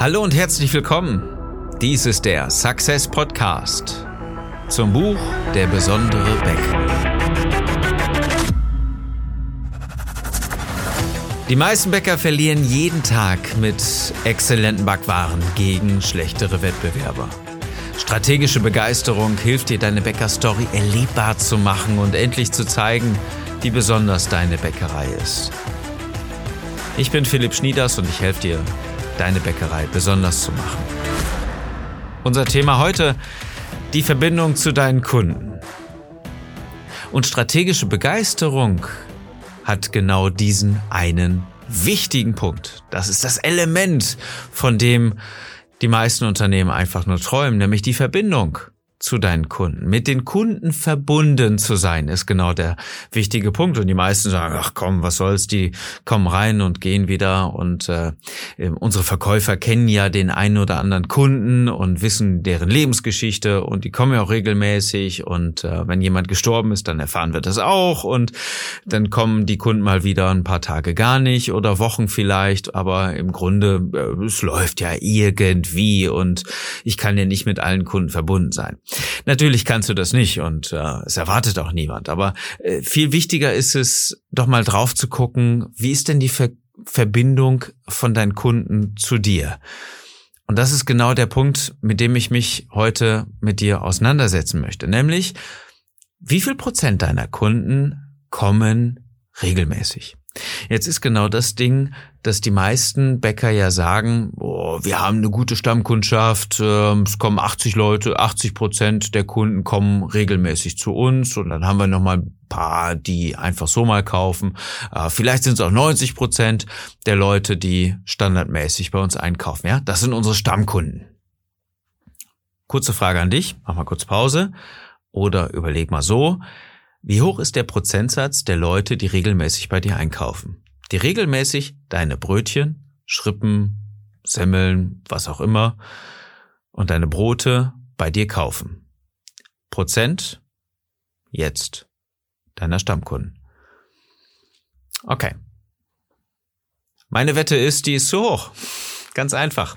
Hallo und herzlich willkommen. Dies ist der Success Podcast zum Buch Der besondere Bäcker. Die meisten Bäcker verlieren jeden Tag mit exzellenten Backwaren gegen schlechtere Wettbewerber. Strategische Begeisterung hilft dir, deine Bäckerstory erlebbar zu machen und endlich zu zeigen, wie besonders deine Bäckerei ist. Ich bin Philipp Schnieders und ich helfe dir, deine Bäckerei besonders zu machen. Unser Thema heute, die Verbindung zu deinen Kunden. Und strategische Begeisterung hat genau diesen einen wichtigen Punkt. Das ist das Element, von dem die meisten Unternehmen einfach nur träumen, nämlich die Verbindung zu deinen Kunden. Mit den Kunden verbunden zu sein, ist genau der wichtige Punkt. Und die meisten sagen, ach komm, was soll's, die kommen rein und gehen wieder. Und äh, unsere Verkäufer kennen ja den einen oder anderen Kunden und wissen deren Lebensgeschichte und die kommen ja auch regelmäßig. Und äh, wenn jemand gestorben ist, dann erfahren wir das auch. Und dann kommen die Kunden mal wieder ein paar Tage gar nicht oder Wochen vielleicht. Aber im Grunde, äh, es läuft ja irgendwie und ich kann ja nicht mit allen Kunden verbunden sein. Natürlich kannst du das nicht und äh, es erwartet auch niemand. Aber äh, viel wichtiger ist es, doch mal drauf zu gucken, wie ist denn die Ver Verbindung von deinen Kunden zu dir? Und das ist genau der Punkt, mit dem ich mich heute mit dir auseinandersetzen möchte. Nämlich, wie viel Prozent deiner Kunden kommen regelmäßig? Jetzt ist genau das Ding, dass die meisten Bäcker ja sagen, oh, wir haben eine gute Stammkundschaft, äh, es kommen 80 Leute, 80 Prozent der Kunden kommen regelmäßig zu uns und dann haben wir noch mal ein paar, die einfach so mal kaufen. Äh, vielleicht sind es auch 90 Prozent der Leute, die standardmäßig bei uns einkaufen. Ja, das sind unsere Stammkunden. Kurze Frage an dich, mach mal kurz Pause oder überleg mal so. Wie hoch ist der Prozentsatz der Leute, die regelmäßig bei dir einkaufen? Die regelmäßig deine Brötchen, Schrippen, Semmeln, was auch immer und deine Brote bei dir kaufen. Prozent jetzt deiner Stammkunden. Okay. Meine Wette ist, die ist zu hoch. Ganz einfach.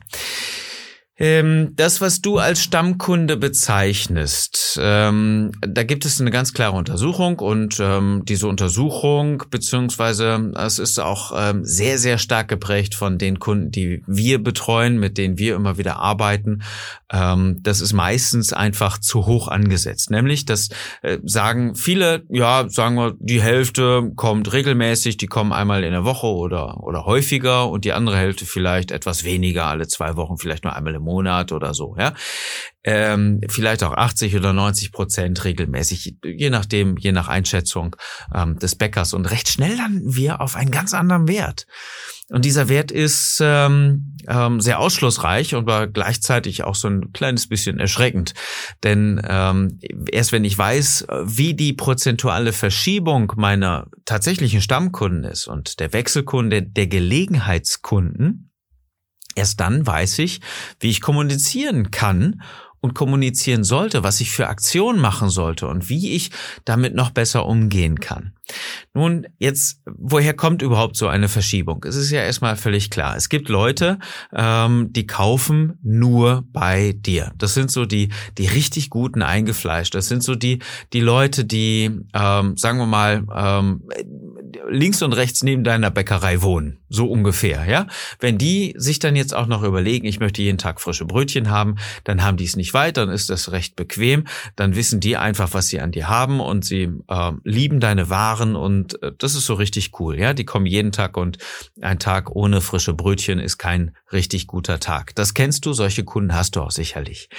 Ähm, das, was du als Stammkunde bezeichnest, ähm, da gibt es eine ganz klare Untersuchung und ähm, diese Untersuchung, beziehungsweise es ist auch ähm, sehr, sehr stark geprägt von den Kunden, die wir betreuen, mit denen wir immer wieder arbeiten. Ähm, das ist meistens einfach zu hoch angesetzt. Nämlich, das äh, sagen viele, ja, sagen wir, die Hälfte kommt regelmäßig, die kommen einmal in der Woche oder, oder häufiger und die andere Hälfte vielleicht etwas weniger, alle zwei Wochen, vielleicht nur einmal im Monat. Monat oder so, ja. Ähm, vielleicht auch 80 oder 90 Prozent regelmäßig, je nachdem, je nach Einschätzung ähm, des Bäckers. Und recht schnell landen wir auf einen ganz anderen Wert. Und dieser Wert ist ähm, ähm, sehr ausschlussreich und war gleichzeitig auch so ein kleines bisschen erschreckend. Denn ähm, erst wenn ich weiß, wie die prozentuale Verschiebung meiner tatsächlichen Stammkunden ist und der Wechselkunde der Gelegenheitskunden, Erst dann weiß ich, wie ich kommunizieren kann und kommunizieren sollte, was ich für Aktionen machen sollte und wie ich damit noch besser umgehen kann. Nun, jetzt, woher kommt überhaupt so eine Verschiebung? Es ist ja erstmal völlig klar. Es gibt Leute, ähm, die kaufen nur bei dir. Das sind so die, die richtig guten eingefleischt. Das sind so die, die Leute, die, ähm, sagen wir mal, ähm, links und rechts neben deiner Bäckerei wohnen. So ungefähr, ja. Wenn die sich dann jetzt auch noch überlegen, ich möchte jeden Tag frische Brötchen haben, dann haben die es nicht weit, dann ist das recht bequem. Dann wissen die einfach, was sie an dir haben und sie äh, lieben deine Waren und äh, das ist so richtig cool, ja. Die kommen jeden Tag und ein Tag ohne frische Brötchen ist kein richtig guter Tag. Das kennst du, solche Kunden hast du auch sicherlich.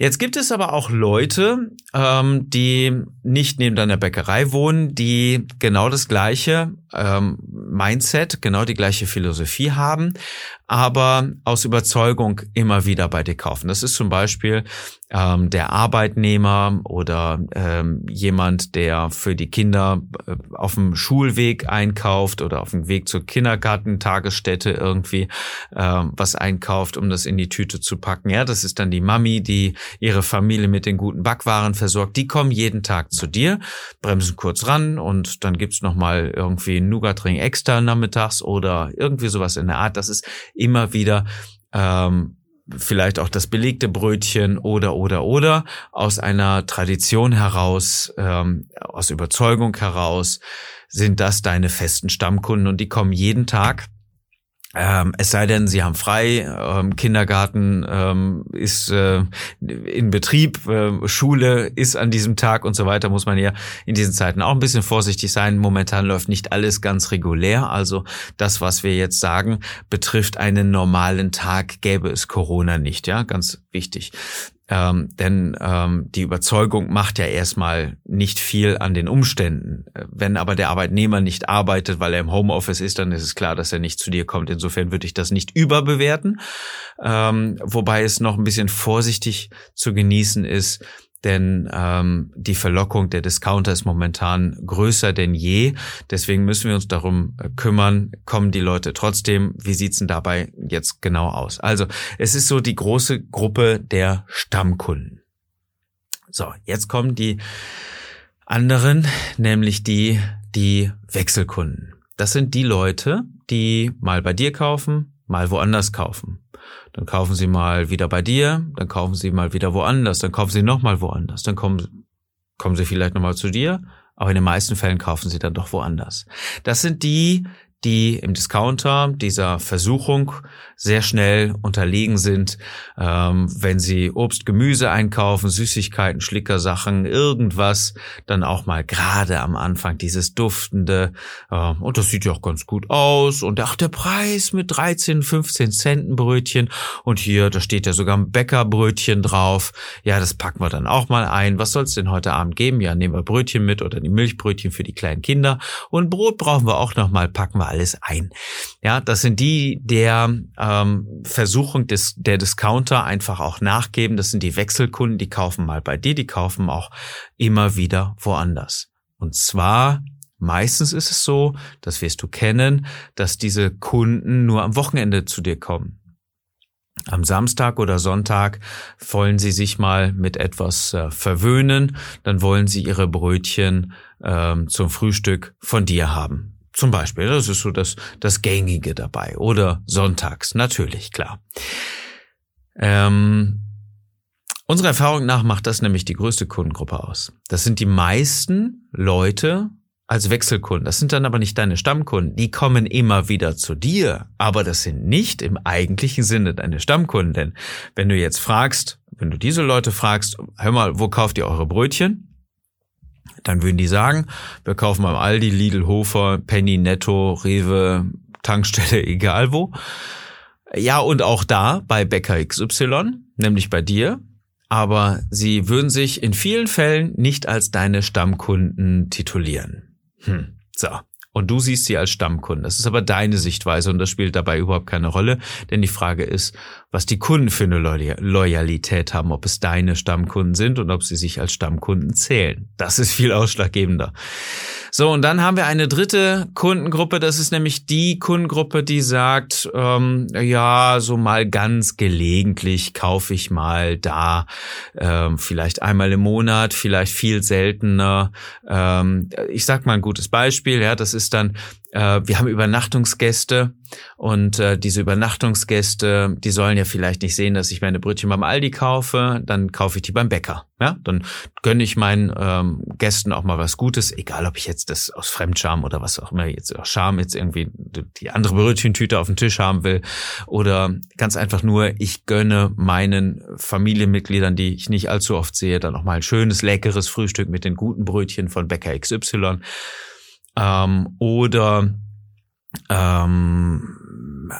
Jetzt gibt es aber auch Leute, ähm, die nicht neben deiner Bäckerei wohnen, die genau das gleiche ähm, Mindset, genau die gleiche Philosophie haben, aber aus Überzeugung immer wieder bei dir kaufen. Das ist zum Beispiel ähm, der Arbeitnehmer oder ähm, jemand, der für die Kinder äh, auf dem Schulweg einkauft oder auf dem Weg zur Kindergartentagesstätte irgendwie ähm, was einkauft, um das in die Tüte zu packen. Ja, das ist dann die Mami, die ihre Familie mit den guten Backwaren versorgt. Die kommen jeden Tag zu dir, bremsen kurz ran und dann gibt's noch mal irgendwie Nougatring extra nachmittags oder irgendwie sowas in der Art. Das ist immer wieder ähm, vielleicht auch das belegte Brötchen oder oder oder aus einer Tradition heraus, ähm, aus Überzeugung heraus sind das deine festen Stammkunden und die kommen jeden Tag ähm, es sei denn, sie haben frei, ähm, Kindergarten ähm, ist äh, in Betrieb, äh, Schule ist an diesem Tag und so weiter, muss man ja in diesen Zeiten auch ein bisschen vorsichtig sein. Momentan läuft nicht alles ganz regulär. Also das, was wir jetzt sagen, betrifft einen normalen Tag, gäbe es Corona nicht, ja, ganz wichtig. Ähm, denn ähm, die Überzeugung macht ja erstmal nicht viel an den Umständen. Wenn aber der Arbeitnehmer nicht arbeitet, weil er im Homeoffice ist, dann ist es klar, dass er nicht zu dir kommt. Insofern würde ich das nicht überbewerten. Ähm, wobei es noch ein bisschen vorsichtig zu genießen ist, denn ähm, die Verlockung der Discounter ist momentan größer denn je. Deswegen müssen wir uns darum äh, kümmern, kommen die Leute trotzdem, wie sieht's denn dabei jetzt genau aus? Also es ist so die große Gruppe der Stammkunden. So, jetzt kommen die anderen, nämlich die, die Wechselkunden. Das sind die Leute, die mal bei dir kaufen, mal woanders kaufen. Dann kaufen sie mal wieder bei dir, dann kaufen sie mal wieder woanders, dann kaufen sie nochmal woanders, dann kommen, kommen sie vielleicht nochmal zu dir, aber in den meisten Fällen kaufen sie dann doch woanders. Das sind die, die im Discounter dieser Versuchung sehr schnell unterlegen sind, ähm, wenn sie Obst, Gemüse einkaufen, Süßigkeiten, Schlickersachen, irgendwas, dann auch mal gerade am Anfang dieses duftende, äh, und das sieht ja auch ganz gut aus, und ach, der Preis mit 13, 15 Cent Brötchen, und hier, da steht ja sogar ein Bäckerbrötchen drauf, ja, das packen wir dann auch mal ein, was soll es denn heute Abend geben? Ja, nehmen wir Brötchen mit oder die Milchbrötchen für die kleinen Kinder, und Brot brauchen wir auch noch mal, packen wir alles ein. Ja, das sind die der ähm, Versuchung des, der Discounter einfach auch nachgeben. Das sind die Wechselkunden, die kaufen mal bei dir, die kaufen auch immer wieder woanders. Und zwar meistens ist es so, das wirst du kennen, dass diese Kunden nur am Wochenende zu dir kommen. Am Samstag oder Sonntag wollen sie sich mal mit etwas äh, verwöhnen, dann wollen sie ihre Brötchen ähm, zum Frühstück von dir haben. Zum Beispiel, das ist so das, das Gängige dabei. Oder sonntags, natürlich, klar. Ähm, unserer Erfahrung nach macht das nämlich die größte Kundengruppe aus. Das sind die meisten Leute als Wechselkunden. Das sind dann aber nicht deine Stammkunden. Die kommen immer wieder zu dir, aber das sind nicht im eigentlichen Sinne deine Stammkunden. Denn wenn du jetzt fragst, wenn du diese Leute fragst, hör mal, wo kauft ihr eure Brötchen? Dann würden die sagen, wir kaufen beim Aldi, Lidl, Hofer, Penny, Netto, Rewe, Tankstelle, egal wo. Ja, und auch da bei Bäcker XY, nämlich bei dir. Aber sie würden sich in vielen Fällen nicht als deine Stammkunden titulieren. Hm. So. Und du siehst sie als Stammkunden. Das ist aber deine Sichtweise und das spielt dabei überhaupt keine Rolle. Denn die Frage ist, was die Kunden für eine Loyalität haben, ob es deine Stammkunden sind und ob sie sich als Stammkunden zählen. Das ist viel ausschlaggebender. So, und dann haben wir eine dritte Kundengruppe, das ist nämlich die Kundengruppe, die sagt, ähm, ja, so mal ganz gelegentlich kaufe ich mal da, ähm, vielleicht einmal im Monat, vielleicht viel seltener. Ähm, ich sag mal ein gutes Beispiel, ja, das ist dann äh, wir haben Übernachtungsgäste und äh, diese Übernachtungsgäste, die sollen ja vielleicht nicht sehen, dass ich meine Brötchen beim Aldi kaufe, dann kaufe ich die beim Bäcker. Ja, dann gönne ich meinen ähm, Gästen auch mal was Gutes, egal ob ich jetzt das aus Fremdscham oder was auch immer jetzt aus Scham jetzt irgendwie die andere Brötchentüte auf dem Tisch haben will. Oder ganz einfach nur, ich gönne meinen Familienmitgliedern, die ich nicht allzu oft sehe, dann auch mal ein schönes leckeres Frühstück mit den guten Brötchen von Bäcker XY ähm, oder ähm,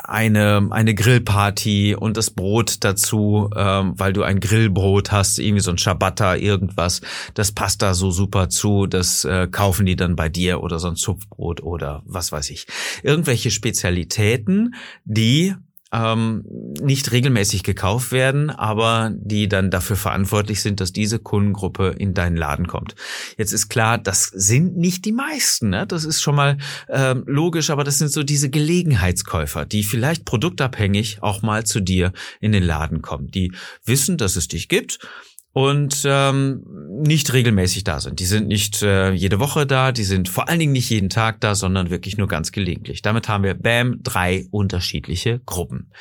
eine, eine Grillparty und das Brot dazu, ähm, weil du ein Grillbrot hast, irgendwie so ein Ciabatta, irgendwas, das passt da so super zu, das äh, kaufen die dann bei dir oder so ein Zupfbrot oder was weiß ich. Irgendwelche Spezialitäten, die ähm, nicht regelmäßig gekauft werden, aber die dann dafür verantwortlich sind, dass diese Kundengruppe in deinen Laden kommt. Jetzt ist klar, das sind nicht die meisten, ne? das ist schon mal ähm, logisch, aber das sind so diese Gelegenheitskäufer, die vielleicht produktabhängig auch mal zu dir in den Laden kommen, die wissen, dass es dich gibt und ähm, nicht regelmäßig da sind. Die sind nicht äh, jede Woche da, die sind vor allen Dingen nicht jeden Tag da, sondern wirklich nur ganz gelegentlich. Damit haben wir, bam, drei unterschiedliche Gruppen.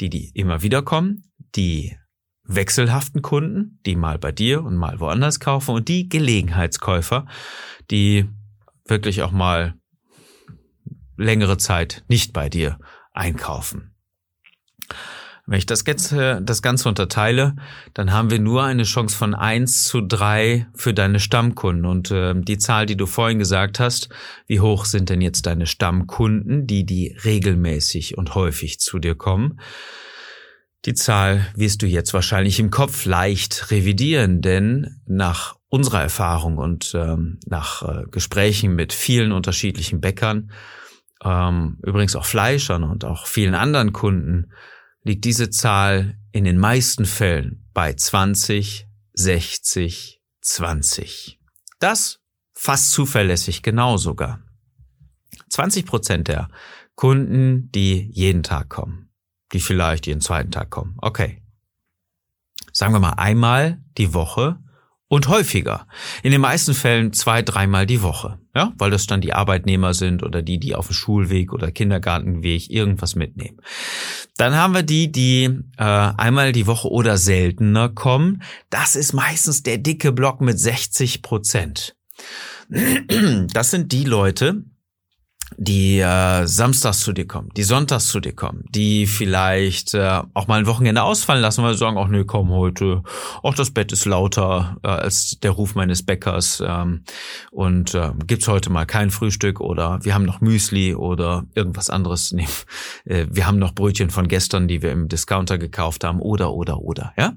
Die, die immer wieder kommen, die wechselhaften Kunden, die mal bei dir und mal woanders kaufen und die Gelegenheitskäufer, die wirklich auch mal längere Zeit nicht bei dir einkaufen. Wenn ich das Ganze, das Ganze unterteile, dann haben wir nur eine Chance von eins zu drei für deine Stammkunden. Und äh, die Zahl, die du vorhin gesagt hast, wie hoch sind denn jetzt deine Stammkunden, die, die regelmäßig und häufig zu dir kommen? Die Zahl wirst du jetzt wahrscheinlich im Kopf leicht revidieren, denn nach unserer Erfahrung und ähm, nach äh, Gesprächen mit vielen unterschiedlichen Bäckern, ähm, übrigens auch Fleischern und auch vielen anderen Kunden, liegt diese Zahl in den meisten Fällen bei 20, 60, 20. Das fast zuverlässig genau sogar. 20 Prozent der Kunden, die jeden Tag kommen, die vielleicht jeden zweiten Tag kommen. Okay. Sagen wir mal einmal die Woche und häufiger. In den meisten Fällen zwei, dreimal die Woche. Ja, weil das dann die Arbeitnehmer sind oder die, die auf dem Schulweg oder Kindergartenweg irgendwas mitnehmen. Dann haben wir die, die äh, einmal die Woche oder seltener kommen. Das ist meistens der dicke Block mit 60 Prozent. Das sind die Leute, die äh, samstags zu dir kommen, die sonntags zu dir kommen, die vielleicht äh, auch mal ein Wochenende ausfallen lassen, weil sie sagen, ach nee, komm heute, auch das Bett ist lauter äh, als der Ruf meines Bäckers ähm, und äh, gibt's heute mal kein Frühstück oder wir haben noch Müsli oder irgendwas anderes. Nee, äh, wir haben noch Brötchen von gestern, die wir im Discounter gekauft haben oder oder oder. Ja,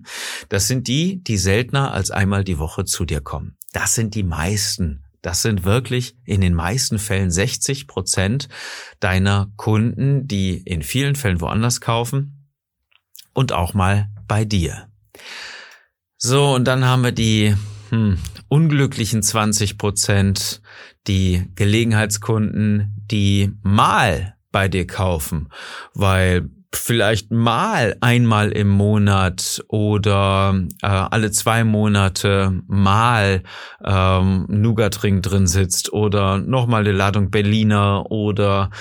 das sind die, die seltener als einmal die Woche zu dir kommen. Das sind die meisten das sind wirklich in den meisten Fällen 60 Prozent deiner Kunden, die in vielen Fällen woanders kaufen und auch mal bei dir. So, und dann haben wir die hm, unglücklichen 20 Prozent, die Gelegenheitskunden, die mal bei dir kaufen, weil vielleicht mal einmal im Monat oder äh, alle zwei Monate mal ähm, Nougatring drin sitzt oder nochmal eine Ladung Berliner oder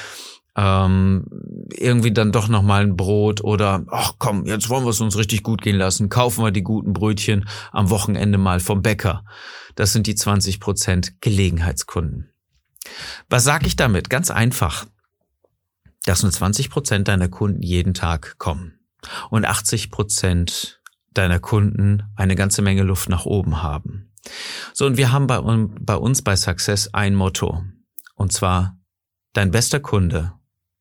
ähm, irgendwie dann doch nochmal ein Brot oder ach komm, jetzt wollen wir es uns richtig gut gehen lassen, kaufen wir die guten Brötchen am Wochenende mal vom Bäcker. Das sind die 20 Prozent Gelegenheitskunden. Was sage ich damit? Ganz einfach dass nur 20 Prozent deiner Kunden jeden Tag kommen und 80 Prozent deiner Kunden eine ganze Menge Luft nach oben haben. So, und wir haben bei, bei uns bei Success ein Motto. Und zwar, dein bester Kunde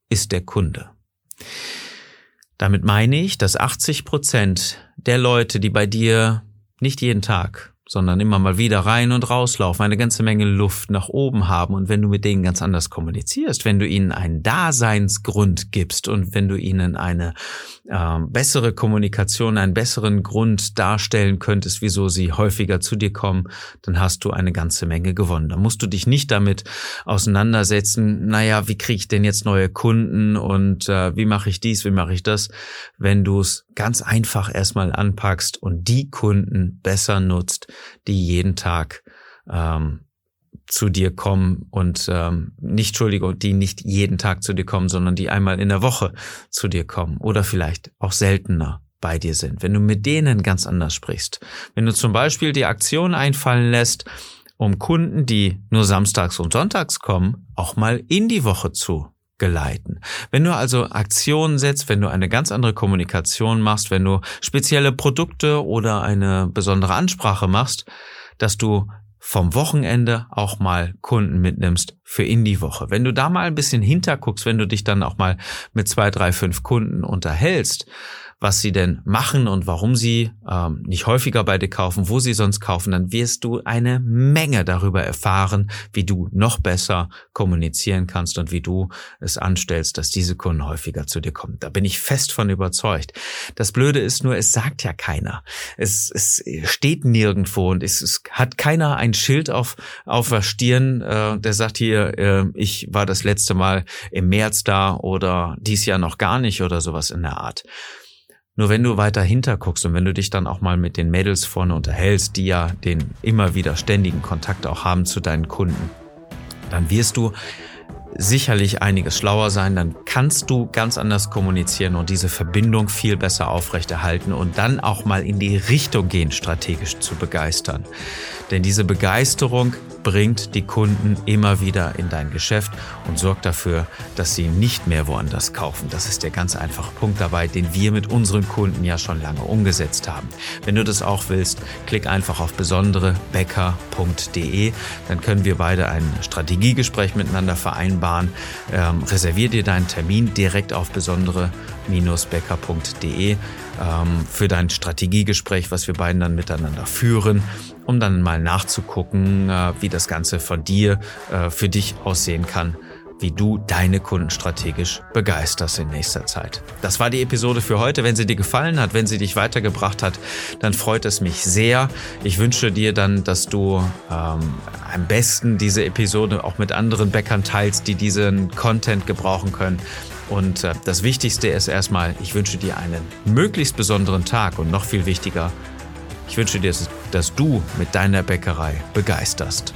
ist der Kunde. Damit meine ich, dass 80 Prozent der Leute, die bei dir nicht jeden Tag, sondern immer mal wieder rein und rauslaufen, eine ganze Menge Luft nach oben haben. Und wenn du mit denen ganz anders kommunizierst, wenn du ihnen einen Daseinsgrund gibst und wenn du ihnen eine äh, bessere Kommunikation, einen besseren Grund darstellen könntest, wieso sie häufiger zu dir kommen, dann hast du eine ganze Menge gewonnen. Da musst du dich nicht damit auseinandersetzen, naja, wie kriege ich denn jetzt neue Kunden und äh, wie mache ich dies, wie mache ich das, wenn du es ganz einfach erstmal anpackst und die Kunden besser nutzt, die jeden Tag ähm, zu dir kommen und ähm, nicht, Entschuldigung, die nicht jeden Tag zu dir kommen, sondern die einmal in der Woche zu dir kommen oder vielleicht auch seltener bei dir sind. Wenn du mit denen ganz anders sprichst. Wenn du zum Beispiel die Aktion einfallen lässt, um Kunden, die nur samstags und sonntags kommen, auch mal in die Woche zu geleiten. Wenn du also Aktionen setzt, wenn du eine ganz andere Kommunikation machst, wenn du spezielle Produkte oder eine besondere Ansprache machst, dass du vom Wochenende auch mal Kunden mitnimmst für in die Woche. Wenn du da mal ein bisschen hinterguckst, wenn du dich dann auch mal mit zwei, drei, fünf Kunden unterhältst, was sie denn machen und warum sie ähm, nicht häufiger bei dir kaufen, wo sie sonst kaufen, dann wirst du eine Menge darüber erfahren, wie du noch besser kommunizieren kannst und wie du es anstellst, dass diese Kunden häufiger zu dir kommen. Da bin ich fest von überzeugt. Das Blöde ist nur, es sagt ja keiner. Es, es steht nirgendwo und es, es hat keiner ein Schild auf, auf der Stirn, äh, der sagt hier, äh, ich war das letzte Mal im März da oder dies Jahr noch gar nicht oder sowas in der Art. Nur wenn du weiter hinter guckst und wenn du dich dann auch mal mit den Mädels vorne unterhältst, die ja den immer wieder ständigen Kontakt auch haben zu deinen Kunden, dann wirst du sicherlich einiges schlauer sein, dann kannst du ganz anders kommunizieren und diese Verbindung viel besser aufrechterhalten und dann auch mal in die Richtung gehen, strategisch zu begeistern. Denn diese Begeisterung bringt die Kunden immer wieder in dein Geschäft und sorgt dafür, dass sie nicht mehr woanders kaufen. Das ist der ganz einfache Punkt dabei, den wir mit unseren Kunden ja schon lange umgesetzt haben. Wenn du das auch willst, klick einfach auf besonderebäcker.de. Dann können wir beide ein Strategiegespräch miteinander vereinbaren. Ähm, reservier dir deinen Termin direkt auf besondere-becker.de ähm, für dein Strategiegespräch, was wir beiden dann miteinander führen um dann mal nachzugucken, wie das Ganze von dir für dich aussehen kann wie du deine Kunden strategisch begeisterst in nächster Zeit. Das war die Episode für heute. Wenn sie dir gefallen hat, wenn sie dich weitergebracht hat, dann freut es mich sehr. Ich wünsche dir dann, dass du ähm, am besten diese Episode auch mit anderen Bäckern teilst, die diesen Content gebrauchen können. Und äh, das Wichtigste ist erstmal, ich wünsche dir einen möglichst besonderen Tag und noch viel wichtiger, ich wünsche dir, dass du mit deiner Bäckerei begeisterst.